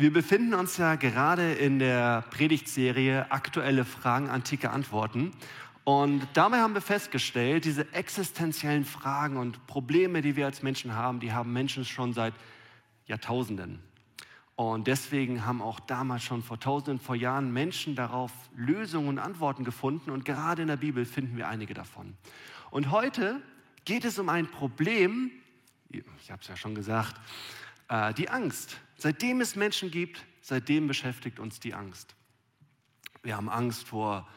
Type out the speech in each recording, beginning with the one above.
Wir befinden uns ja gerade in der Predigtserie Aktuelle Fragen, antike Antworten. Und dabei haben wir festgestellt, diese existenziellen Fragen und Probleme, die wir als Menschen haben, die haben Menschen schon seit Jahrtausenden. Und deswegen haben auch damals schon vor Tausenden, vor Jahren Menschen darauf Lösungen und Antworten gefunden. Und gerade in der Bibel finden wir einige davon. Und heute geht es um ein Problem, ich habe es ja schon gesagt, äh, die Angst. Seitdem es Menschen gibt, seitdem beschäftigt uns die Angst. Wir haben Angst vor,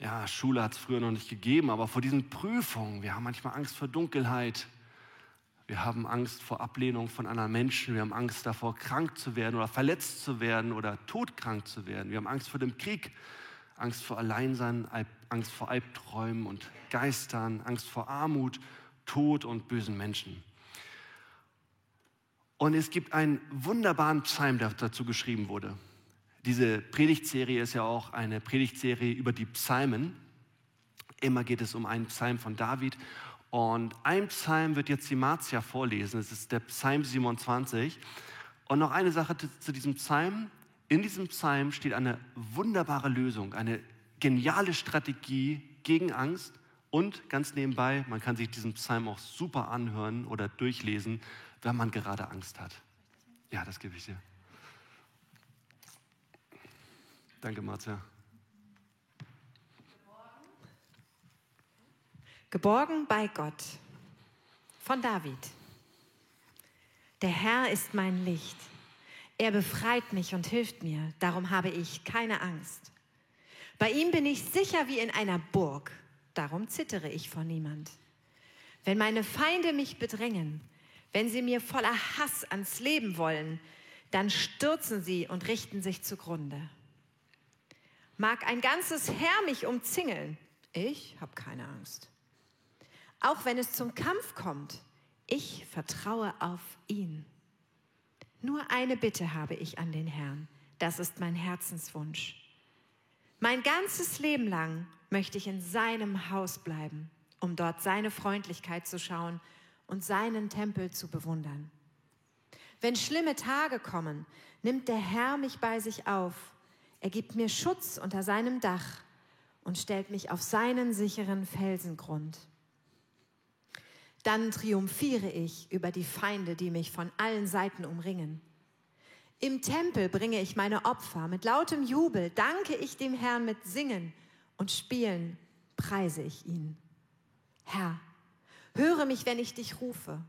ja, Schule hat es früher noch nicht gegeben, aber vor diesen Prüfungen. Wir haben manchmal Angst vor Dunkelheit. Wir haben Angst vor Ablehnung von anderen Menschen. Wir haben Angst davor, krank zu werden oder verletzt zu werden oder todkrank zu werden. Wir haben Angst vor dem Krieg, Angst vor Alleinsein, Angst vor Albträumen und Geistern, Angst vor Armut, Tod und bösen Menschen. Und es gibt einen wunderbaren Psalm, der dazu geschrieben wurde. Diese Predigtserie ist ja auch eine Predigtserie über die Psalmen. Immer geht es um einen Psalm von David. Und ein Psalm wird jetzt die Marzia vorlesen. Es ist der Psalm 27. Und noch eine Sache zu diesem Psalm. In diesem Psalm steht eine wunderbare Lösung, eine geniale Strategie gegen Angst. Und ganz nebenbei, man kann sich diesen Psalm auch super anhören oder durchlesen wenn man gerade Angst hat. Ja, das gebe ich dir. Danke, Marcia. Geborgen bei Gott von David. Der Herr ist mein Licht. Er befreit mich und hilft mir. Darum habe ich keine Angst. Bei ihm bin ich sicher wie in einer Burg. Darum zittere ich vor niemand. Wenn meine Feinde mich bedrängen, wenn sie mir voller Hass ans Leben wollen, dann stürzen sie und richten sich zugrunde. Mag ein ganzes Heer mich umzingeln, ich habe keine Angst. Auch wenn es zum Kampf kommt, ich vertraue auf ihn. Nur eine Bitte habe ich an den Herrn, das ist mein Herzenswunsch. Mein ganzes Leben lang möchte ich in seinem Haus bleiben, um dort seine Freundlichkeit zu schauen und seinen Tempel zu bewundern. Wenn schlimme Tage kommen, nimmt der Herr mich bei sich auf. Er gibt mir Schutz unter seinem Dach und stellt mich auf seinen sicheren Felsengrund. Dann triumphiere ich über die Feinde, die mich von allen Seiten umringen. Im Tempel bringe ich meine Opfer, mit lautem Jubel danke ich dem Herrn mit Singen und Spielen preise ich ihn. Herr, Höre mich, wenn ich dich rufe,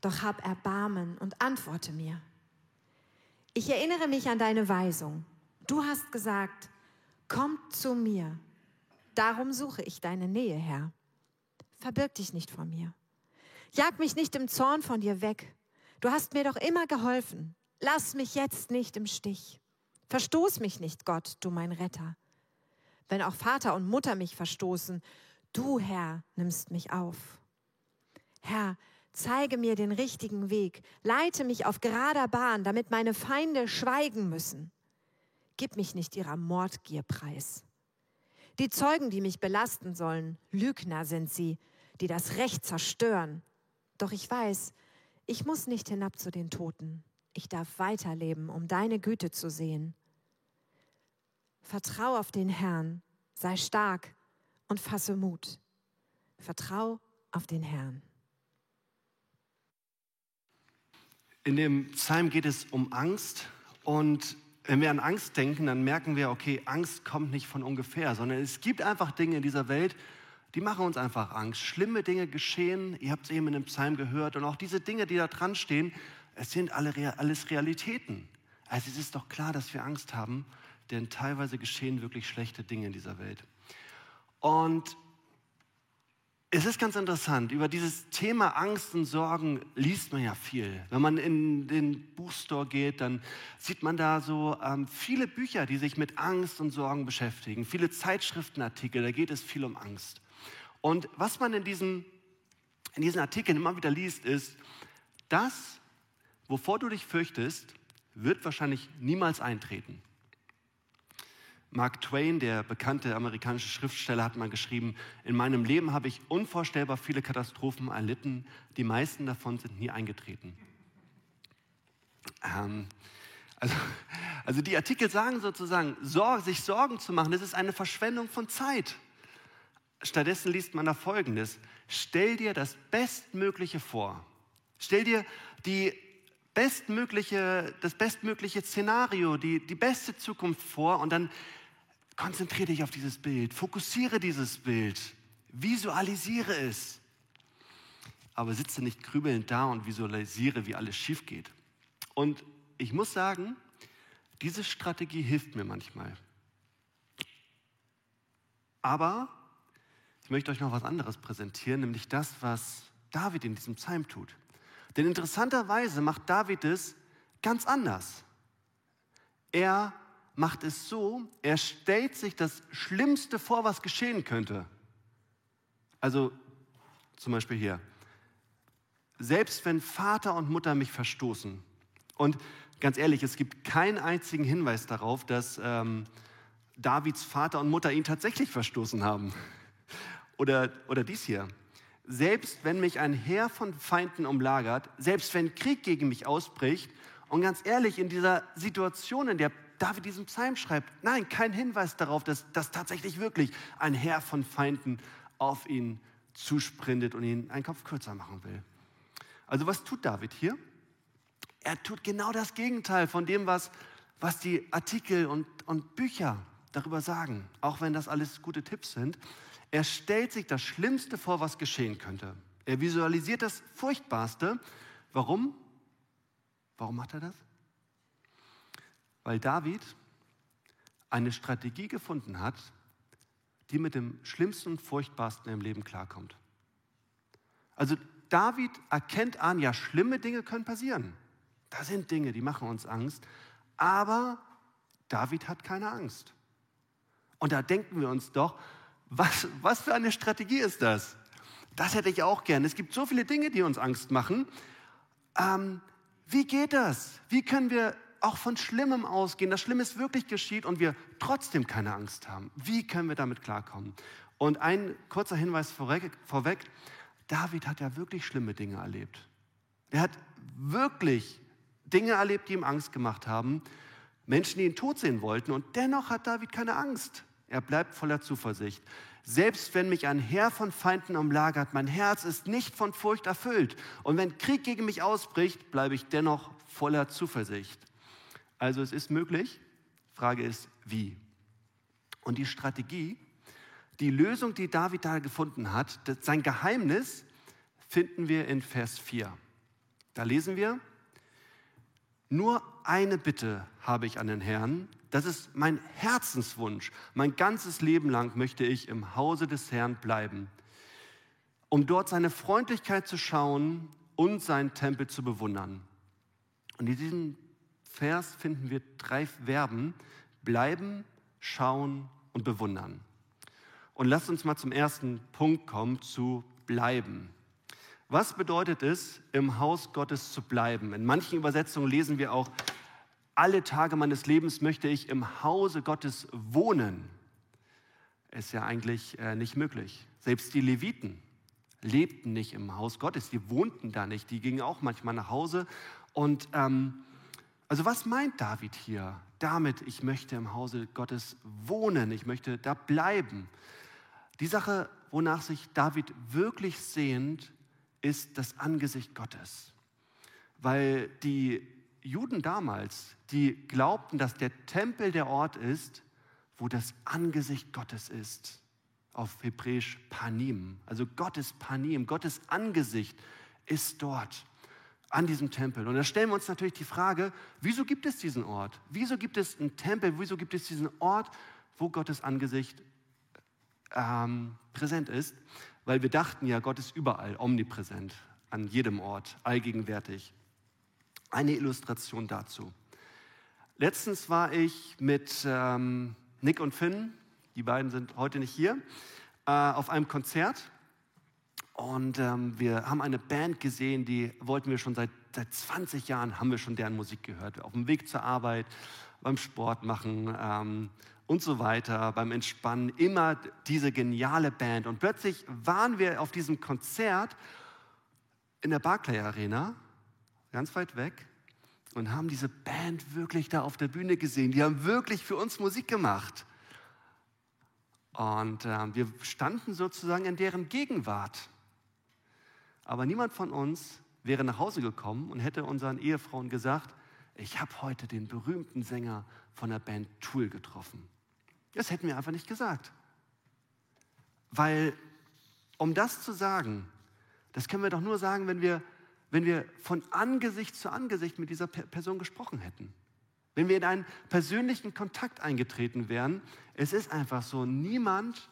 doch hab Erbarmen und antworte mir. Ich erinnere mich an deine Weisung. Du hast gesagt, kommt zu mir. Darum suche ich deine Nähe, Herr. Verbirg dich nicht vor mir. Jag mich nicht im Zorn von dir weg. Du hast mir doch immer geholfen. Lass mich jetzt nicht im Stich. Verstoß mich nicht, Gott, du mein Retter. Wenn auch Vater und Mutter mich verstoßen, du, Herr, nimmst mich auf. Herr, zeige mir den richtigen Weg, leite mich auf gerader Bahn, damit meine Feinde schweigen müssen. Gib mich nicht ihrer Mordgier preis. Die Zeugen, die mich belasten sollen, Lügner sind sie, die das Recht zerstören. Doch ich weiß, ich muss nicht hinab zu den Toten. Ich darf weiterleben, um deine Güte zu sehen. Vertrau auf den Herrn, sei stark und fasse Mut. Vertrau auf den Herrn. In dem Psalm geht es um Angst und wenn wir an Angst denken, dann merken wir, okay, Angst kommt nicht von ungefähr, sondern es gibt einfach Dinge in dieser Welt, die machen uns einfach Angst. Schlimme Dinge geschehen, ihr habt es eben in dem Psalm gehört und auch diese Dinge, die da dran stehen, es sind alle, alles Realitäten. Also es ist doch klar, dass wir Angst haben, denn teilweise geschehen wirklich schlechte Dinge in dieser Welt. Und es ist ganz interessant, über dieses Thema Angst und Sorgen liest man ja viel. Wenn man in den Buchstore geht, dann sieht man da so ähm, viele Bücher, die sich mit Angst und Sorgen beschäftigen, viele Zeitschriftenartikel, da geht es viel um Angst. Und was man in diesen, in diesen Artikeln immer wieder liest, ist, das, wovor du dich fürchtest, wird wahrscheinlich niemals eintreten. Mark Twain, der bekannte amerikanische Schriftsteller, hat mal geschrieben, in meinem Leben habe ich unvorstellbar viele Katastrophen erlitten, die meisten davon sind nie eingetreten. Ähm, Also, also die Artikel sagen sozusagen, Sorge, sich Sorgen zu machen, das ist eine Verschwendung von Zeit. Stattdessen liest man da Folgendes. Stell dir das Bestmögliche vor. Stell dir die bestmögliche, das bestmögliche Szenario, die, die beste Zukunft vor und dann konzentriere dich auf dieses Bild, fokussiere dieses Bild, visualisiere es. Aber sitze nicht grübelnd da und visualisiere, wie alles schief geht. Und ich muss sagen, diese Strategie hilft mir manchmal. Aber ich möchte euch noch was anderes präsentieren, nämlich das, was David in diesem Psalm tut. Denn interessanterweise macht David es ganz anders. Er macht es so, er stellt sich das Schlimmste vor, was geschehen könnte. Also zum Beispiel hier, selbst wenn Vater und Mutter mich verstoßen. Und ganz ehrlich, es gibt keinen einzigen Hinweis darauf, dass ähm, Davids Vater und Mutter ihn tatsächlich verstoßen haben. Oder, oder dies hier. Selbst wenn mich ein Heer von Feinden umlagert, selbst wenn Krieg gegen mich ausbricht, und ganz ehrlich, in dieser Situation, in der David diesen Psalm schreibt, nein, kein Hinweis darauf, dass, dass tatsächlich wirklich ein Heer von Feinden auf ihn zusprintet und ihn einen Kopf kürzer machen will. Also was tut David hier? Er tut genau das Gegenteil von dem, was, was die Artikel und, und Bücher darüber sagen, auch wenn das alles gute Tipps sind. Er stellt sich das Schlimmste vor, was geschehen könnte. Er visualisiert das Furchtbarste. Warum? Warum macht er das? Weil David eine Strategie gefunden hat, die mit dem Schlimmsten und Furchtbarsten im Leben klarkommt. Also David erkennt an, ja, schlimme Dinge können passieren. Da sind Dinge, die machen uns Angst. Aber David hat keine Angst. Und da denken wir uns doch, was, was für eine Strategie ist das? Das hätte ich auch gern. Es gibt so viele Dinge, die uns Angst machen. Ähm, wie geht das? Wie können wir auch von Schlimmem ausgehen, dass Schlimmes wirklich geschieht und wir trotzdem keine Angst haben? Wie können wir damit klarkommen? Und ein kurzer Hinweis vorweg. David hat ja wirklich schlimme Dinge erlebt. Er hat wirklich Dinge erlebt, die ihm Angst gemacht haben. Menschen, die ihn tot sehen wollten. Und dennoch hat David keine Angst. Er bleibt voller Zuversicht. Selbst wenn mich ein Heer von Feinden umlagert, mein Herz ist nicht von Furcht erfüllt. Und wenn Krieg gegen mich ausbricht, bleibe ich dennoch voller Zuversicht. Also es ist möglich. Frage ist, wie? Und die Strategie, die Lösung, die David da gefunden hat, sein Geheimnis, finden wir in Vers 4. Da lesen wir, nur eine Bitte habe ich an den Herrn, das ist mein Herzenswunsch. Mein ganzes Leben lang möchte ich im Hause des Herrn bleiben, um dort seine Freundlichkeit zu schauen und seinen Tempel zu bewundern. Und in diesem Vers finden wir drei Verben, bleiben, schauen und bewundern. Und lasst uns mal zum ersten Punkt kommen, zu bleiben. Was bedeutet es, im Haus Gottes zu bleiben? In manchen Übersetzungen lesen wir auch alle Tage meines Lebens möchte ich im Hause Gottes wohnen. Ist ja eigentlich äh, nicht möglich. Selbst die Leviten lebten nicht im Haus Gottes, die wohnten da nicht, die gingen auch manchmal nach Hause. Und ähm, also was meint David hier damit, ich möchte im Hause Gottes wohnen, ich möchte da bleiben? Die Sache, wonach sich David wirklich sehnt, ist das Angesicht Gottes. Weil die Juden damals, die glaubten, dass der Tempel der Ort ist, wo das Angesicht Gottes ist. Auf Hebräisch Panim. Also Gottes Panim, Gottes Angesicht ist dort an diesem Tempel. Und da stellen wir uns natürlich die Frage, wieso gibt es diesen Ort? Wieso gibt es einen Tempel? Wieso gibt es diesen Ort, wo Gottes Angesicht ähm, präsent ist? Weil wir dachten ja, Gott ist überall omnipräsent, an jedem Ort, allgegenwärtig. Eine Illustration dazu. Letztens war ich mit ähm, Nick und Finn, die beiden sind heute nicht hier, äh, auf einem Konzert. Und ähm, wir haben eine Band gesehen, die wollten wir schon seit, seit 20 Jahren, haben wir schon deren Musik gehört. Auf dem Weg zur Arbeit, beim Sport machen ähm, und so weiter, beim Entspannen. Immer diese geniale Band. Und plötzlich waren wir auf diesem Konzert in der Barclay Arena ganz weit weg. und haben diese Band wirklich da auf der Bühne gesehen. Die haben wirklich für uns Musik gemacht. Und äh, wir standen sozusagen in deren Gegenwart. Aber niemand von uns wäre nach Hause gekommen und hätte unseren Ehefrauen gesagt, ich habe heute den berühmten Sänger von der Band Tool getroffen. Das hätten wir einfach nicht gesagt. Weil, um das zu sagen, das können wir doch nur sagen, wenn wir, wenn wir von Angesicht zu Angesicht mit dieser Person gesprochen hätten. Wenn wir in einen persönlichen Kontakt eingetreten wären. Es ist einfach so, niemand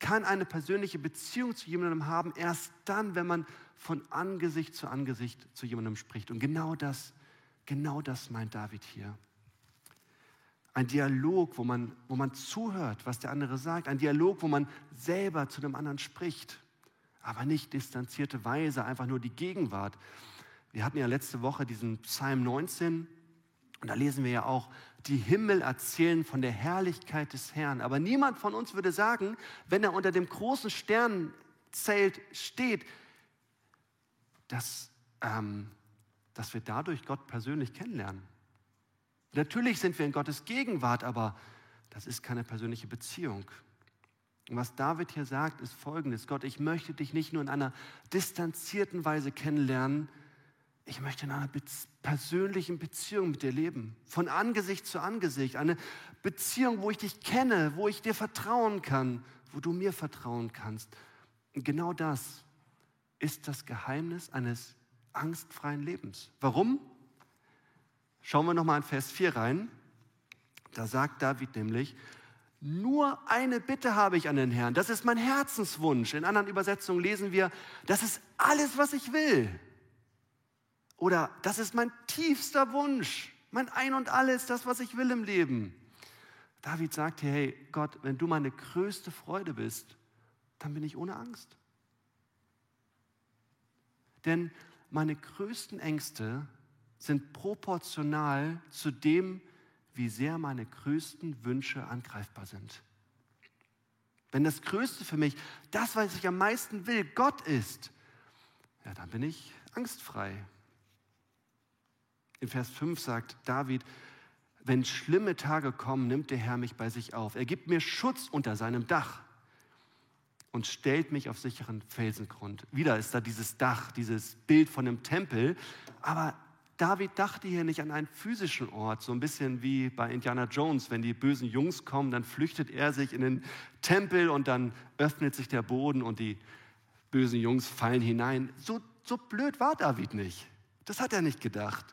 kann eine persönliche Beziehung zu jemandem haben, erst dann, wenn man von Angesicht zu Angesicht zu jemandem spricht. Und genau das, genau das meint David hier. Ein Dialog, wo man, wo man zuhört, was der andere sagt. Ein Dialog, wo man selber zu dem anderen spricht. Aber nicht distanzierte Weise, einfach nur die Gegenwart. Wir hatten ja letzte Woche diesen Psalm 19 und da lesen wir ja auch, die Himmel erzählen von der Herrlichkeit des Herrn. Aber niemand von uns würde sagen, wenn er unter dem großen Sternzelt steht, dass, ähm, dass wir dadurch Gott persönlich kennenlernen. Natürlich sind wir in Gottes Gegenwart, aber das ist keine persönliche Beziehung. Und was David hier sagt, ist folgendes. Gott, ich möchte dich nicht nur in einer distanzierten Weise kennenlernen, ich möchte in einer persönlichen Beziehung mit dir leben. Von Angesicht zu Angesicht. Eine Beziehung, wo ich dich kenne, wo ich dir vertrauen kann, wo du mir vertrauen kannst. Und genau das ist das Geheimnis eines angstfreien Lebens. Warum? Schauen wir nochmal in Vers 4 rein. Da sagt David nämlich, nur eine Bitte habe ich an den Herrn. Das ist mein Herzenswunsch. In anderen Übersetzungen lesen wir, das ist alles, was ich will. Oder das ist mein tiefster Wunsch. Mein Ein und Alles, das, was ich will im Leben. David sagt hier, hey Gott, wenn du meine größte Freude bist, dann bin ich ohne Angst. Denn meine größten Ängste sind proportional zu dem, wie sehr meine größten Wünsche angreifbar sind. Wenn das Größte für mich, das, was ich am meisten will, Gott ist, ja, dann bin ich angstfrei. In Vers 5 sagt David, wenn schlimme Tage kommen, nimmt der Herr mich bei sich auf. Er gibt mir Schutz unter seinem Dach und stellt mich auf sicheren Felsengrund. Wieder ist da dieses Dach, dieses Bild von einem Tempel, aber David dachte hier nicht an einen physischen Ort, so ein bisschen wie bei Indiana Jones, wenn die bösen Jungs kommen, dann flüchtet er sich in den Tempel und dann öffnet sich der Boden und die bösen Jungs fallen hinein. So, so blöd war David nicht. Das hat er nicht gedacht.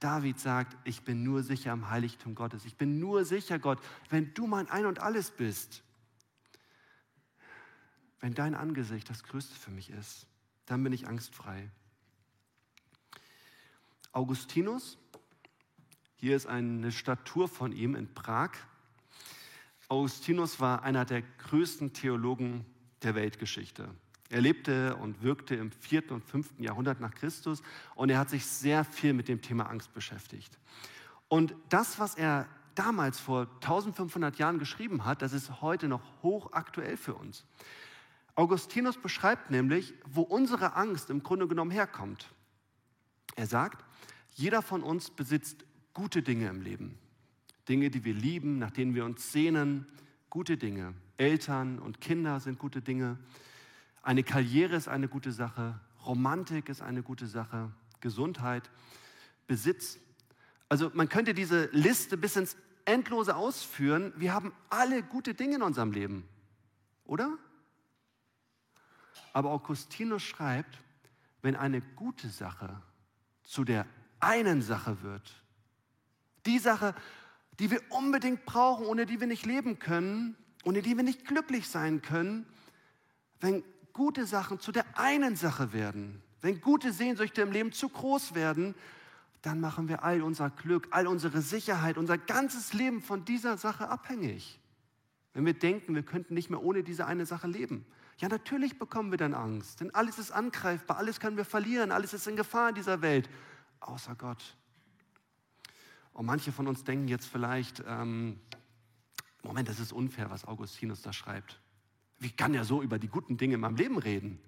David sagt, ich bin nur sicher im Heiligtum Gottes. Ich bin nur sicher, Gott, wenn du mein Ein und alles bist. Wenn dein Angesicht das Größte für mich ist, dann bin ich angstfrei. Augustinus. Hier ist eine Statur von ihm in Prag. Augustinus war einer der größten Theologen der Weltgeschichte. Er lebte und wirkte im 4. und 5. Jahrhundert nach Christus und er hat sich sehr viel mit dem Thema Angst beschäftigt. Und das, was er damals vor 1500 Jahren geschrieben hat, das ist heute noch hochaktuell für uns. Augustinus beschreibt nämlich, wo unsere Angst im Grunde genommen herkommt. Er sagt, jeder von uns besitzt gute Dinge im Leben. Dinge, die wir lieben, nach denen wir uns sehnen. Gute Dinge. Eltern und Kinder sind gute Dinge. Eine Karriere ist eine gute Sache. Romantik ist eine gute Sache. Gesundheit, Besitz. Also man könnte diese Liste bis ins Endlose ausführen. Wir haben alle gute Dinge in unserem Leben. Oder? Aber Augustinus schreibt, wenn eine gute Sache zu der einen Sache wird. Die Sache, die wir unbedingt brauchen, ohne die wir nicht leben können, ohne die wir nicht glücklich sein können, wenn gute Sachen zu der einen Sache werden, wenn gute Sehnsüchte im Leben zu groß werden, dann machen wir all unser Glück, all unsere Sicherheit, unser ganzes Leben von dieser Sache abhängig. Wenn wir denken, wir könnten nicht mehr ohne diese eine Sache leben. Ja, natürlich bekommen wir dann Angst, denn alles ist angreifbar, alles können wir verlieren, alles ist in Gefahr in dieser Welt außer Gott. Und manche von uns denken jetzt vielleicht, ähm, Moment, das ist unfair, was Augustinus da schreibt. Wie kann er so über die guten Dinge in meinem Leben reden?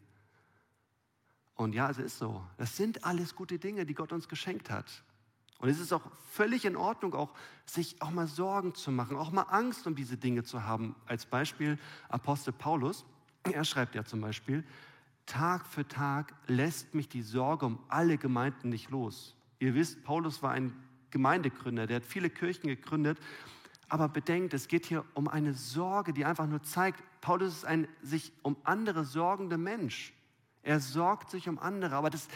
Und ja, es ist so. Das sind alles gute Dinge, die Gott uns geschenkt hat. Und es ist auch völlig in Ordnung, auch sich auch mal Sorgen zu machen, auch mal Angst um diese Dinge zu haben. Als Beispiel Apostel Paulus, er schreibt ja zum Beispiel, Tag für Tag lässt mich die Sorge um alle Gemeinden nicht los. Ihr wisst, Paulus war ein Gemeindegründer, der hat viele Kirchen gegründet. Aber bedenkt, es geht hier um eine Sorge, die einfach nur zeigt, Paulus ist ein sich um andere sorgender Mensch. Er sorgt sich um andere. Aber das,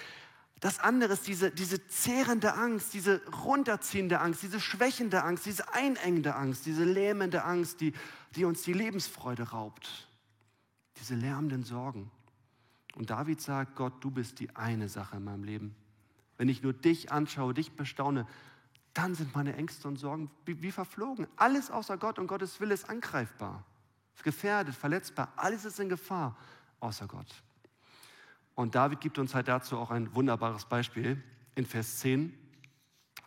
das andere ist diese, diese zehrende Angst, diese runterziehende Angst, diese schwächende Angst, diese einengende Angst, diese lähmende Angst, die, die uns die Lebensfreude raubt. Diese lärmenden Sorgen. Und David sagt, Gott, du bist die eine Sache in meinem Leben. Wenn ich nur dich anschaue, dich bestaune, dann sind meine Ängste und Sorgen wie, wie verflogen. Alles außer Gott und Gottes Wille ist angreifbar, gefährdet, verletzbar. Alles ist in Gefahr außer Gott. Und David gibt uns halt dazu auch ein wunderbares Beispiel in Vers 10.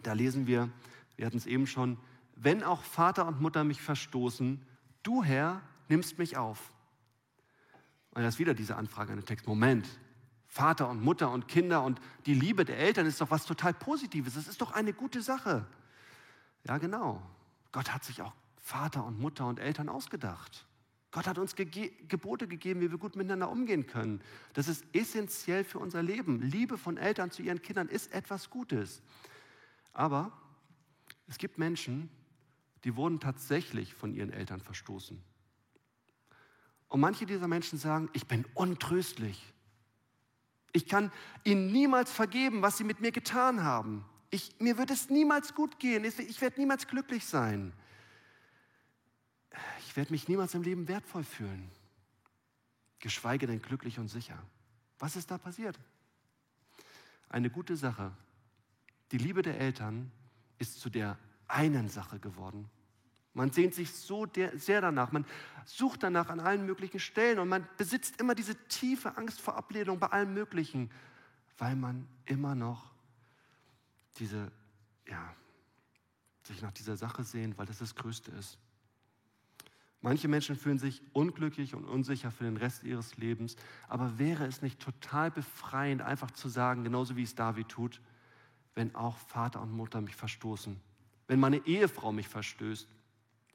Da lesen wir, wir hatten es eben schon, wenn auch Vater und Mutter mich verstoßen, du Herr nimmst mich auf. Und da ist wieder diese Anfrage in den Text. Moment, Vater und Mutter und Kinder und die Liebe der Eltern ist doch was total Positives. Das ist doch eine gute Sache. Ja, genau. Gott hat sich auch Vater und Mutter und Eltern ausgedacht. Gott hat uns Ge Gebote gegeben, wie wir gut miteinander umgehen können. Das ist essentiell für unser Leben. Liebe von Eltern zu ihren Kindern ist etwas Gutes. Aber es gibt Menschen, die wurden tatsächlich von ihren Eltern verstoßen. Und manche dieser Menschen sagen, ich bin untröstlich. Ich kann ihnen niemals vergeben, was sie mit mir getan haben. Ich, mir wird es niemals gut gehen. Ich werde niemals glücklich sein ich werde mich niemals im Leben wertvoll fühlen, geschweige denn glücklich und sicher. Was ist da passiert? Eine gute Sache. Die Liebe der Eltern ist zu der einen Sache geworden. Man sehnt sich so sehr danach, man sucht danach an allen möglichen Stellen und man besitzt immer diese tiefe Angst vor Ablehnung bei allem Möglichen, weil man immer noch diese, ja, sich nach dieser Sache sehnt, weil das das Größte ist. Manche Menschen fühlen sich unglücklich und unsicher für den Rest ihres Lebens. Aber wäre es nicht total befreiend, einfach zu sagen, genauso wie es David tut, wenn auch Vater und Mutter mich verstoßen, wenn meine Ehefrau mich verstößt,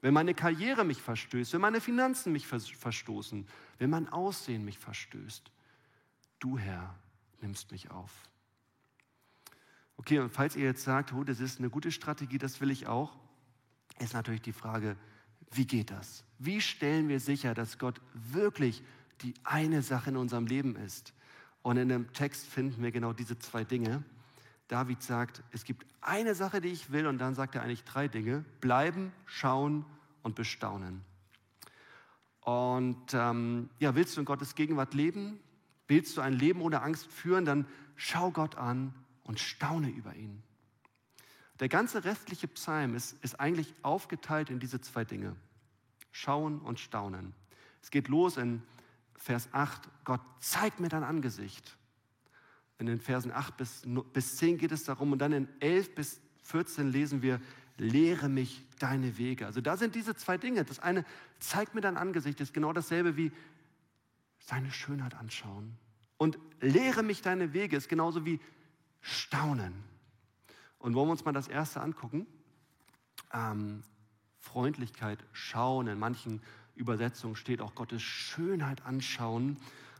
wenn meine Karriere mich verstößt, wenn meine Finanzen mich verstoßen, wenn mein Aussehen mich verstößt. Du, Herr, nimmst mich auf. Okay, und falls ihr jetzt sagt, oh, das ist eine gute Strategie, das will ich auch, ist natürlich die Frage, wie geht das? Wie stellen wir sicher, dass Gott wirklich die eine Sache in unserem Leben ist? Und in dem Text finden wir genau diese zwei Dinge. David sagt, es gibt eine Sache, die ich will, und dann sagt er eigentlich drei Dinge. Bleiben, schauen und bestaunen. Und ähm, ja, willst du in Gottes Gegenwart leben? Willst du ein Leben ohne Angst führen? Dann schau Gott an und staune über ihn. Der ganze restliche Psalm ist, ist eigentlich aufgeteilt in diese zwei Dinge. Schauen und staunen. Es geht los in Vers 8, Gott zeigt mir dein Angesicht. In den Versen 8 bis, bis 10 geht es darum und dann in 11 bis 14 lesen wir, lehre mich deine Wege. Also da sind diese zwei Dinge. Das eine, zeigt mir dein Angesicht, ist genau dasselbe wie seine Schönheit anschauen. Und lehre mich deine Wege ist genauso wie staunen. Und wollen wir uns mal das erste angucken? Ähm, Freundlichkeit schauen. In manchen Übersetzungen steht auch Gottes Schönheit anschauen.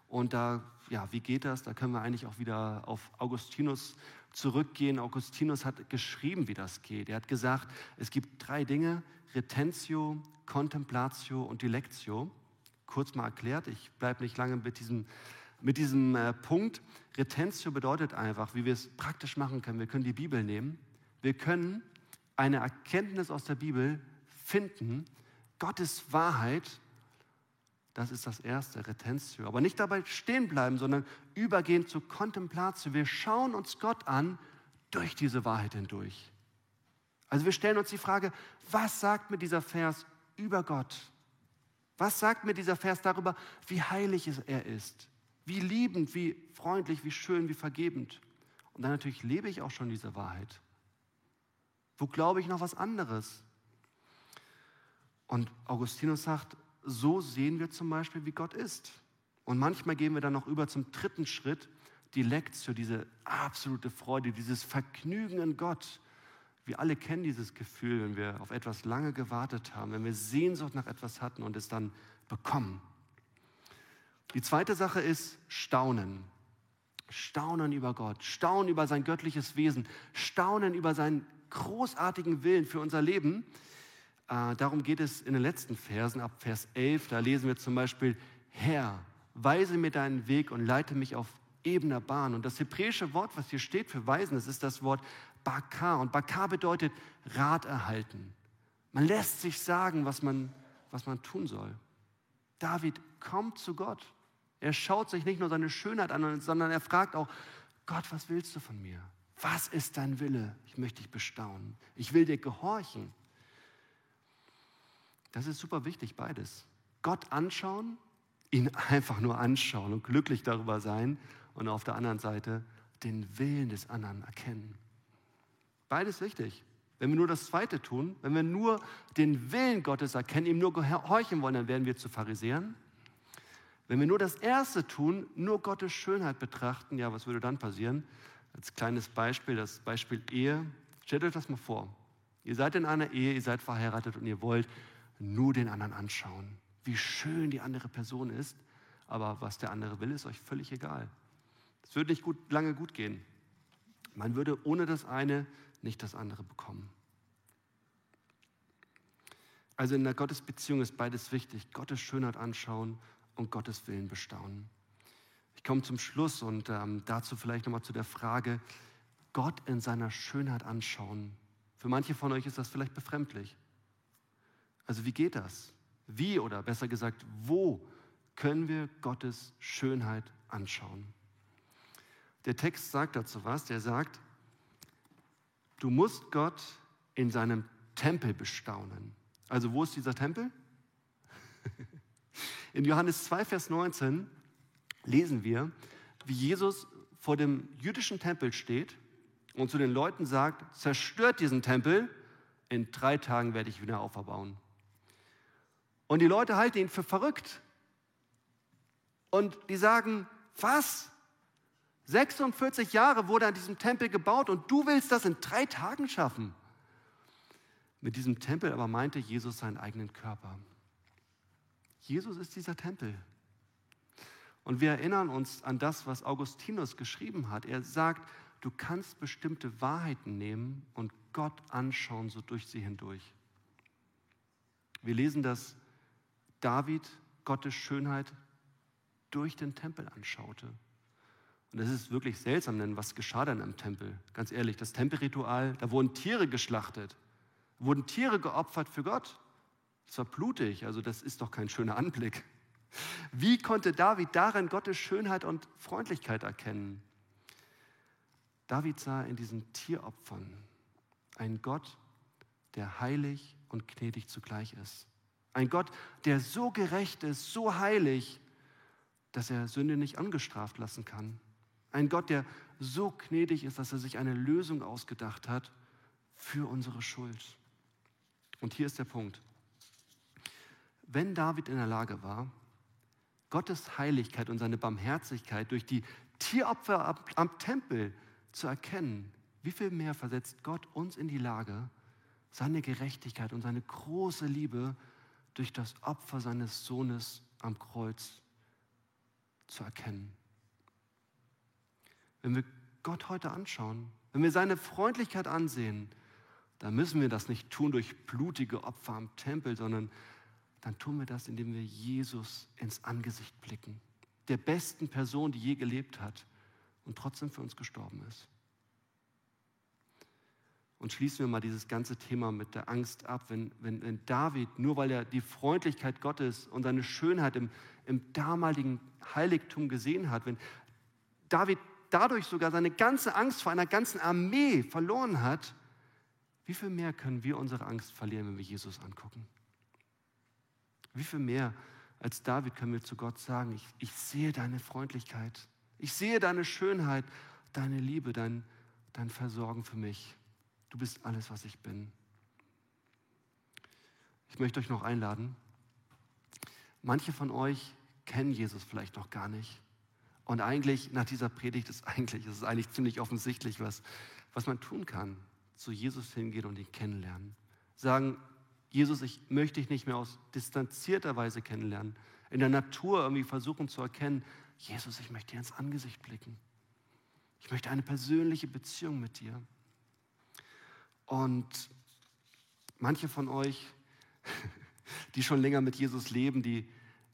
Und da, ja, wie geht das? Da können wir eigentlich auch wieder auf Augustinus zurückgehen. Augustinus hat geschrieben, wie das geht. Er hat gesagt, es gibt drei Dinge, Retentio, Contemplatio und Dilectio. Kurz mal erklärt, ich bleibe nicht lange mit diesem mit diesem äh, Punkt. Retentio bedeutet einfach, wie wir es praktisch machen können. Wir können die Bibel nehmen. Wir können eine Erkenntnis aus der Bibel finden. Gottes Wahrheit, das ist das erste, Retentio. Aber nicht dabei stehen bleiben, sondern übergehen zu Contemplatio. Wir schauen uns Gott an durch diese Wahrheit hindurch. Also wir stellen uns die Frage, was sagt mir dieser Vers über Gott? Was sagt mir dieser Vers darüber, wie heilig er ist? Wie liebend, wie freundlich, wie schön, wie vergebend. Und dann natürlich lebe ich auch schon diese Wahrheit. Wo glaube ich noch was anderes? Und Augustinus sagt, so sehen wir zum Beispiel, wie Gott ist. Und manchmal gehen wir dann noch über zum dritten Schritt, die Lektio, diese absolute Freude, dieses Vergnügen in Gott. Wir alle kennen dieses Gefühl, wenn wir auf etwas lange gewartet haben, wenn wir Sehnsucht nach etwas hatten und es dann bekommen. Die zweite Sache ist Staunen. Staunen über Gott, staunen über sein göttliches Wesen, staunen über seinen großartigen Willen für unser Leben. Äh, darum geht es in den letzten Versen, ab Vers 11. Da lesen wir zum Beispiel, Herr, weise mir deinen Weg und leite mich auf ebener Bahn. Und das hebräische Wort, was hier steht für Weisen, das ist das Wort Bakar. Und Bakar bedeutet Rat erhalten. Man lässt sich sagen, was man, was man tun soll. David kommt zu Gott. Er schaut sich nicht nur seine Schönheit an, sondern er fragt auch, Gott, was willst du von mir? Was ist dein Wille? Ich möchte dich bestaunen. Ich will dir gehorchen. Das ist super wichtig, beides. Gott anschauen, ihn einfach nur anschauen und glücklich darüber sein und auf der anderen Seite den Willen des anderen erkennen. Beides wichtig. Wenn wir nur das Zweite tun, wenn wir nur den Willen Gottes erkennen, ihm nur gehorchen wollen, dann werden wir zu Pharisäern. Wenn wir nur das Erste tun, nur Gottes Schönheit betrachten, ja, was würde dann passieren? Als kleines Beispiel, das Beispiel Ehe. Stellt euch das mal vor. Ihr seid in einer Ehe, ihr seid verheiratet und ihr wollt nur den anderen anschauen. Wie schön die andere Person ist, aber was der andere will, ist euch völlig egal. Es würde nicht gut, lange gut gehen. Man würde ohne das eine nicht das andere bekommen. Also in der Gottesbeziehung ist beides wichtig. Gottes Schönheit anschauen und Gottes Willen bestaunen. Ich komme zum Schluss und ähm, dazu vielleicht nochmal zu der Frage, Gott in seiner Schönheit anschauen. Für manche von euch ist das vielleicht befremdlich. Also wie geht das? Wie oder besser gesagt, wo können wir Gottes Schönheit anschauen? Der Text sagt dazu was, der sagt, du musst Gott in seinem Tempel bestaunen. Also wo ist dieser Tempel? In Johannes 2, Vers 19 lesen wir, wie Jesus vor dem jüdischen Tempel steht und zu den Leuten sagt, zerstört diesen Tempel, in drei Tagen werde ich wieder auferbauen. Und die Leute halten ihn für verrückt. Und die sagen, was? 46 Jahre wurde an diesem Tempel gebaut und du willst das in drei Tagen schaffen. Mit diesem Tempel aber meinte Jesus seinen eigenen Körper. Jesus ist dieser Tempel. Und wir erinnern uns an das, was Augustinus geschrieben hat. Er sagt, du kannst bestimmte Wahrheiten nehmen und Gott anschauen, so durch sie hindurch. Wir lesen, dass David Gottes Schönheit durch den Tempel anschaute. Und das ist wirklich seltsam, denn was geschah dann im Tempel? Ganz ehrlich, das Tempelritual, da wurden Tiere geschlachtet, wurden Tiere geopfert für Gott. Es war blutig, also das ist doch kein schöner Anblick. Wie konnte David darin Gottes Schönheit und Freundlichkeit erkennen? David sah in diesen Tieropfern einen Gott, der heilig und gnädig zugleich ist. Ein Gott, der so gerecht ist, so heilig, dass er Sünde nicht angestraft lassen kann. Ein Gott, der so gnädig ist, dass er sich eine Lösung ausgedacht hat für unsere Schuld. Und hier ist der Punkt. Wenn David in der Lage war, Gottes Heiligkeit und seine Barmherzigkeit durch die Tieropfer am, Tempel zu erkennen, wie viel mehr versetzt Gott uns in die Lage, seine Gerechtigkeit und seine große Liebe durch das Opfer seines Sohnes am Kreuz zu erkennen. Wenn wir Gott heute anschauen, wenn wir seine Freundlichkeit ansehen, dann müssen wir das nicht tun durch blutige Opfer am Tempel, sondern dann tun wir das, indem wir Jesus ins Angesicht blicken, der besten Person, die je gelebt hat und trotzdem für uns gestorben ist. Und schließen wir mal dieses ganze Thema mit der Angst ab, wenn, wenn, wenn David, nur weil er die Freundlichkeit Gottes und seine Schönheit im, im damaligen Heiligtum gesehen hat, wenn David dadurch sogar seine ganze Angst vor einer ganzen Armee verloren hat, wie viel mehr können wir unsere Angst verlieren, wenn wir Jesus angucken? Wie viel mehr als David können wir zu Gott sagen, ich, ich sehe deine Freundlichkeit, ich sehe deine Schönheit, deine Liebe, dein, dein Versorgen für mich. Du bist alles, was ich bin. Ich möchte euch noch einladen. Manche von euch kennen Jesus vielleicht noch gar nicht. Und eigentlich nach dieser Predigt ist eigentlich, ist es eigentlich ziemlich offensichtlich, was, was man tun kann. zu Jesus hingehen und ihn kennenlernen. Sagen, Jesus, ich möchte dich nicht mehr aus distanzierter Weise kennenlernen, in der Natur irgendwie versuchen zu erkennen, Jesus, ich möchte dir ins Angesicht blicken. Ich möchte eine persönliche Beziehung mit dir. Und manche von euch, die schon länger mit Jesus leben, die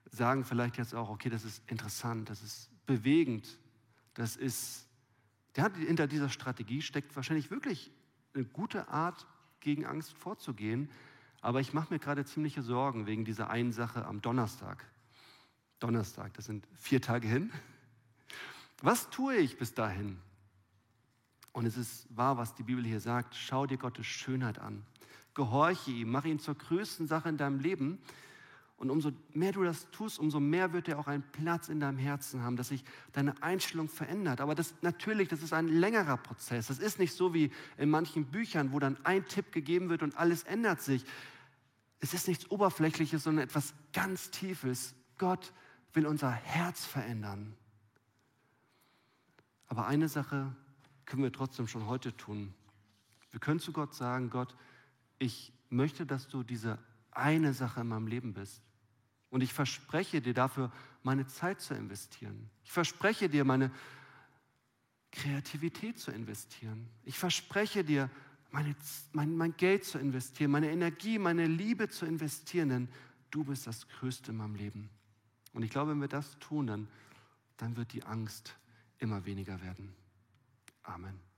sagen vielleicht jetzt auch, okay, das ist interessant, das ist bewegend, das ist, der hat hinter dieser Strategie steckt wahrscheinlich wirklich eine gute Art, gegen Angst vorzugehen. Aber ich mache mir gerade ziemliche Sorgen wegen dieser einen Sache am Donnerstag. Donnerstag, das sind vier Tage hin. Was tue ich bis dahin? Und es ist wahr, was die Bibel hier sagt. Schau dir Gottes Schönheit an. Gehorche ihm, mach ihn zur größten Sache in deinem Leben. Und umso mehr du das tust, umso mehr wird er auch einen Platz in deinem Herzen haben, dass sich deine Einstellung verändert. Aber das natürlich, das ist ein längerer Prozess. Das ist nicht so wie in manchen Büchern, wo dann ein Tipp gegeben wird und alles ändert sich. Es ist nichts Oberflächliches, sondern etwas ganz Tiefes. Gott will unser Herz verändern. Aber eine Sache können wir trotzdem schon heute tun. Wir können zu Gott sagen, Gott, ich möchte, dass du diese eine Sache in meinem Leben bist. Und ich verspreche dir dafür, meine Zeit zu investieren. Ich verspreche dir, meine Kreativität zu investieren. Ich verspreche dir, meine, mein, mein Geld zu investieren, meine Energie, meine Liebe zu investieren, denn du bist das Größte in meinem Leben. Und ich glaube, wenn wir das tun, dann, dann wird die Angst immer weniger werden. Amen.